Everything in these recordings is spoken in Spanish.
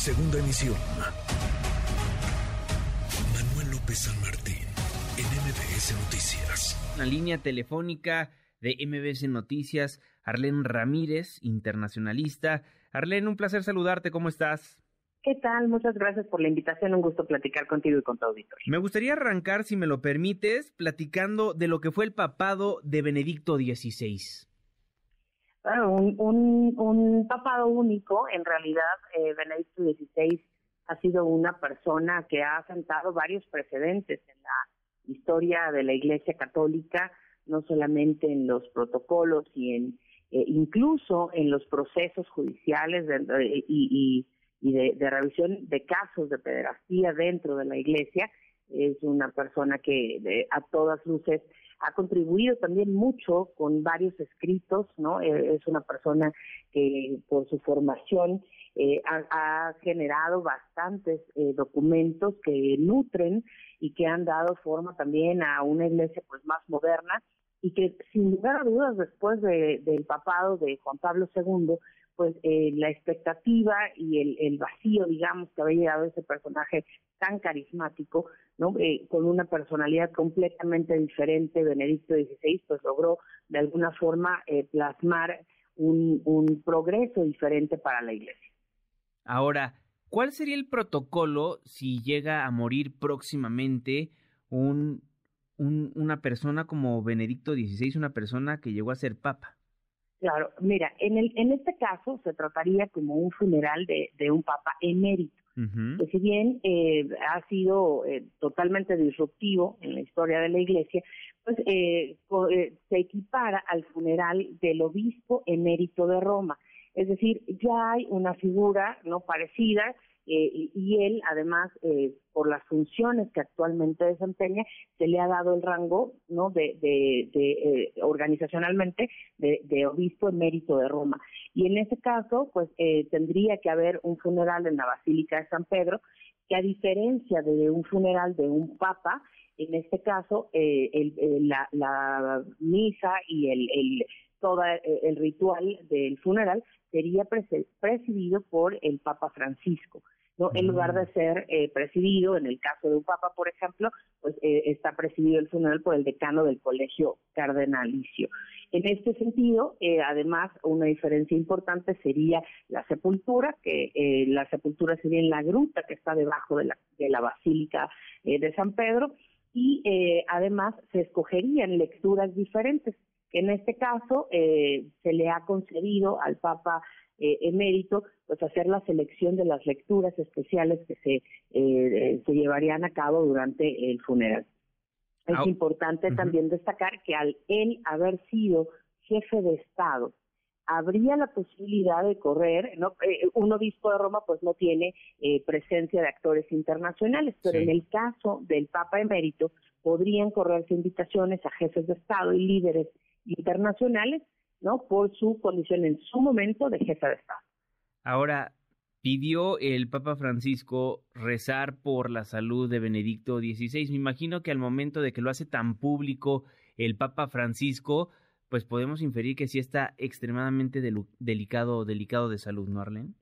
Segunda emisión. Manuel López San Martín, en MBS Noticias. La línea telefónica de MBS Noticias, Arlén Ramírez, internacionalista. Arlén, un placer saludarte, ¿cómo estás? ¿Qué tal? Muchas gracias por la invitación. Un gusto platicar contigo y con tu auditorio. Me gustaría arrancar, si me lo permites, platicando de lo que fue el papado de Benedicto XVI. Un, un, un, papado único. En realidad, eh, Benedicto XVI ha sido una persona que ha sentado varios precedentes en la historia de la Iglesia Católica, no solamente en los protocolos y en eh, incluso en los procesos judiciales y de, revisión de casos de pederastía dentro de la iglesia. Es una persona que a todas luces ha contribuido también mucho con varios escritos, ¿no? Eh, es una persona que por su formación eh, ha, generado bastantes eh, documentos que nutren y que han dado forma también a una iglesia pues más moderna y que sin lugar a dudas después del papado de Juan Pablo II pues eh, la expectativa y el, el, vacío, digamos, que había llegado ese personaje tan carismático, ¿no? Eh, con una personalidad completamente diferente, Benedicto XVI, pues logró de alguna forma eh, plasmar un, un progreso diferente para la Iglesia. Ahora, ¿cuál sería el protocolo si llega a morir próximamente un, un, una persona como Benedicto XVI, una persona que llegó a ser papa? Claro, mira, en, el, en este caso se trataría como un funeral de, de un papa emérito, que si bien eh, ha sido eh, totalmente disruptivo en la historia de la iglesia, pues eh, eh, se equipara al funeral del obispo emérito de Roma. Es decir, ya hay una figura no parecida eh, y, él, además, eh, por las funciones que actualmente desempeña, se le ha dado el rango, ¿no? De, de, eh, organizacionalmente de, obispo emérito de Roma. Y en ese caso, pues tendría que haber un funeral en la Basílica de San Pedro, que a diferencia de un funeral de un papa, en este caso, la, la, misa y el, el todo el ritual del funeral sería presidido por el Papa Francisco. ¿no? En lugar de mm. ser eh, presidido, en el caso de un papa, por ejemplo, pues eh, está presidido el funeral por el decano del colegio cardenalicio. En este sentido, eh, además, una diferencia importante sería la sepultura, que la sepultura sería en la gruta que está debajo de la, de la Basílica de San Pedro, y además se escogerían lecturas diferentes. En este caso, se le ha concedido al Papa eh, emérito, pues hacer la selección de las lecturas especiales que se, eh, se llevarían a cabo durante el funeral. Es importante también destacar que al él haber sido jefe de Estado, habría la posibilidad de correr, ¿no? Eh, un obispo de Roma pues no tiene eh, presencia de actores internacionales, pero en el caso del Papa emérito podrían correrse invitaciones a jefes de Estado y líderes internacionales ¿no? Por su condición en su momento de jefe de Estado. Ahora, pidió el Papa Francisco rezar por la salud de Benedicto XVI. Me imagino que al momento de que lo hace tan público el Papa Francisco, pues podemos inferir que sí está extremadamente delicado, delicado de salud, ¿no, Arlen?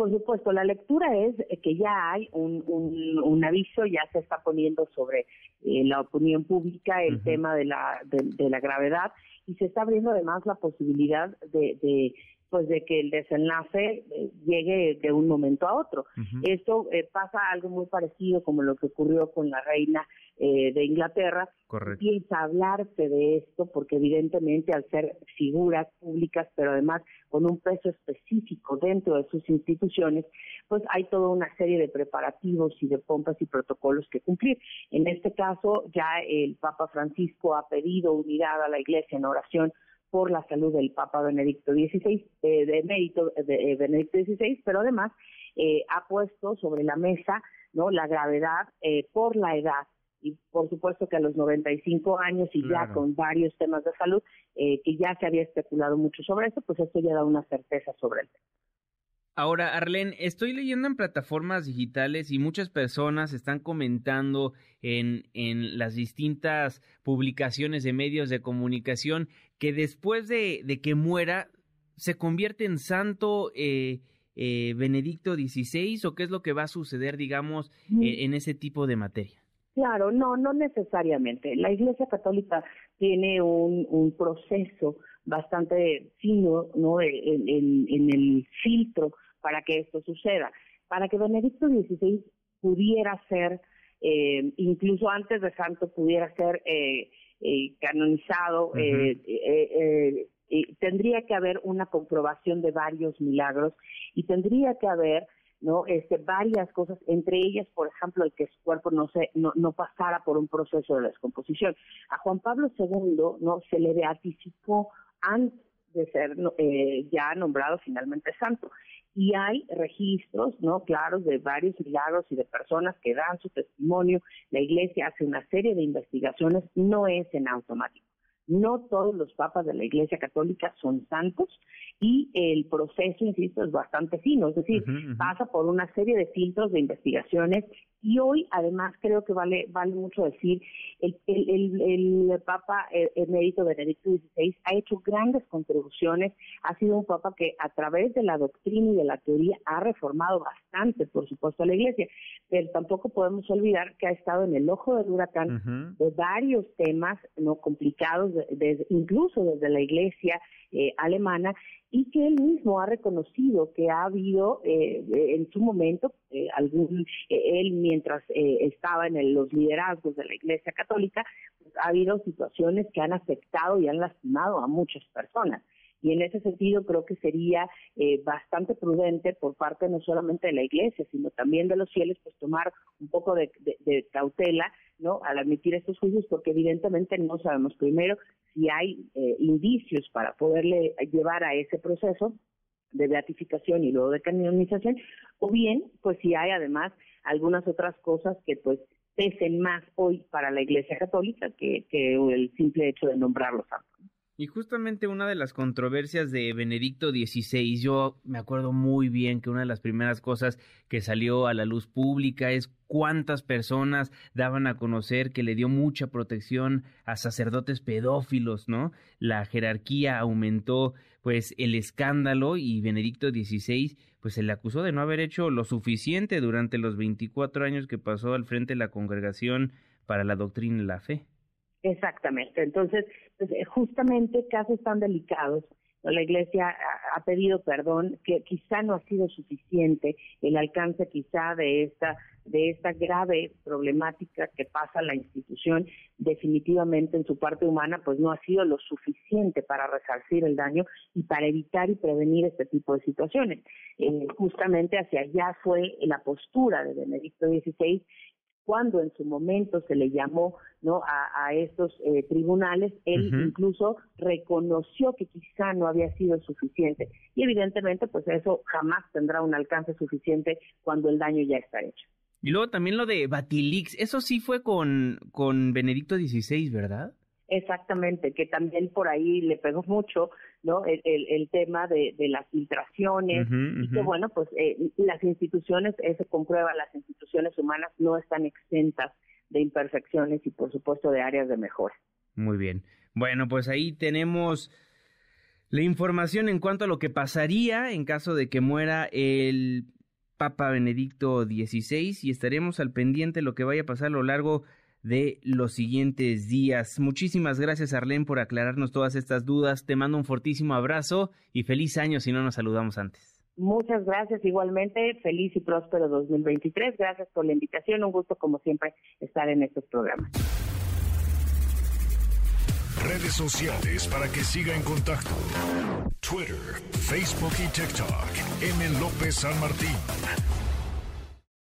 Por supuesto. La lectura es que ya hay un, un, aviso, ya se está poniendo sobre eh, la opinión pública el tema de la, de la gravedad y se está abriendo además la posibilidad de, de pues de que el desenlace eh, llegue de un momento a otro. Esto eh, pasa algo muy parecido como lo que ocurrió con la reina eh, de Inglaterra. Correcto. Empieza a hablarse de esto porque evidentemente al ser figuras públicas, pero además con un peso específico dentro de sus instituciones, pues hay toda una serie de preparativos y de pompas y protocolos que cumplir. En este caso ya el Papa Francisco ha pedido unidad a la Iglesia en oración por la salud del Papa Benedicto XVI, eh, de mérito de eh, Benedicto XVI, pero además eh, ha puesto sobre la mesa no la gravedad eh, por la edad. Y por supuesto que a los 95 años y ya con varios temas de salud eh, que ya se había especulado mucho sobre eso, pues esto ya da una certeza sobre el tema. Ahora, Arlen, estoy leyendo en plataformas digitales y muchas personas están comentando en, en las distintas publicaciones de medios de comunicación que después de, de que muera se convierte en santo eh, eh, Benedicto XVI o qué es lo que va a suceder, digamos, e, en ese tipo de materia? Claro, no, no necesariamente. La Iglesia Católica tiene un, un proceso bastante fino, ¿no? En, en, el filtro para que esto suceda. Para que Benedicto XVI pudiera ser, eh, incluso antes de santo, pudiera ser eh, eh, canonizado, tendría que haber una comprobación de varios milagros y tendría que haber no este varias cosas entre ellas por ejemplo el que su cuerpo no se no, no pasara por un proceso de descomposición. A Juan Pablo II no se le beatificó antes de ser eh, ya nombrado finalmente santo y hay registros no claros de varios milagros y de personas que dan su testimonio. La iglesia hace una serie de investigaciones no es en automático no todos los papas de la Iglesia Católica son santos y el proceso, insisto, es bastante fino, es decir, pasa por una serie de filtros de investigaciones y hoy, además, creo que vale vale mucho decir, el, el, el, Papa eh, emérito Benedicto XVI ha hecho grandes contribuciones, ha sido un Papa que a través de la doctrina y de la teoría ha reformado bastante, por supuesto, a la Iglesia, pero tampoco podemos olvidar que ha estado en el ojo del huracán de varios temas no complicados, incluso desde la Iglesia eh, alemana, y que él mismo ha reconocido que ha habido eh, en su momento eh, algún eh, él mientras estaba en los liderazgos de la Iglesia Católica pues, ha habido situaciones que han afectado y han lastimado a muchas personas. Y en ese sentido creo que sería bastante prudente por parte no solamente de la Iglesia sino también de los fieles pues tomar un poco de, de cautela no al admitir estos juicios porque evidentemente no sabemos primero si hay eh, indicios para poderle llevar a ese proceso de beatificación y luego de canonización, o bien, pues si hay además algunas otras cosas que pues pesen más hoy para la Iglesia Católica que, el simple hecho de nombrarlos santos. Y justamente una de las controversias de Benedicto XVI, yo me acuerdo muy bien que una de las primeras cosas que salió a la luz pública es cuántas personas daban a conocer que le dio mucha protección a sacerdotes pedófilos, ¿no? La jerarquía aumentó pues el escándalo y Benedicto XVI pues se le acusó de no haber hecho lo suficiente durante los 24 años que pasó al frente de la congregación para la doctrina y la fe. Exactamente. Entonces, pues, eh, justamente casos tan delicados, la Iglesia ha pedido perdón, que quizá no ha sido suficiente el alcance quizá de esta de esta grave problemática que pasa la institución definitivamente en su parte humana pues no ha sido lo suficiente para resarcir el daño y para evitar y prevenir este tipo de situaciones. Eh, justamente hacia allá fue la postura de Benedicto XVI cuando en su momento se le llamó no a, estos eh, tribunales, él incluso reconoció que quizá no había sido suficiente y evidentemente pues eso jamás tendrá un alcance suficiente cuando el daño ya está hecho. Y luego también lo de Batilix, eso sí fue con, con Benedicto XVI, ¿verdad? Exactamente, que también por ahí le pegó mucho, ¿no? El, el, tema de, de, las filtraciones y que bueno, pues eh, las instituciones, eso comprueba, las instituciones humanas no están exentas de imperfecciones y por supuesto de áreas de mejora. Muy bien. Bueno, pues ahí tenemos la información en cuanto a lo que pasaría en caso de que muera el Papa Benedicto XVI y estaremos al pendiente de lo que vaya a pasar a lo largo de los siguientes días. Muchísimas gracias, Arlene, por aclararnos todas estas dudas. Te mando un fortísimo abrazo y feliz año si no nos saludamos antes. Muchas gracias igualmente, feliz y próspero 2023. Gracias por la invitación, un gusto como siempre estar en estos programas. Redes sociales para que siga en contacto: Twitter, Facebook y TikTok. M. López San Martín.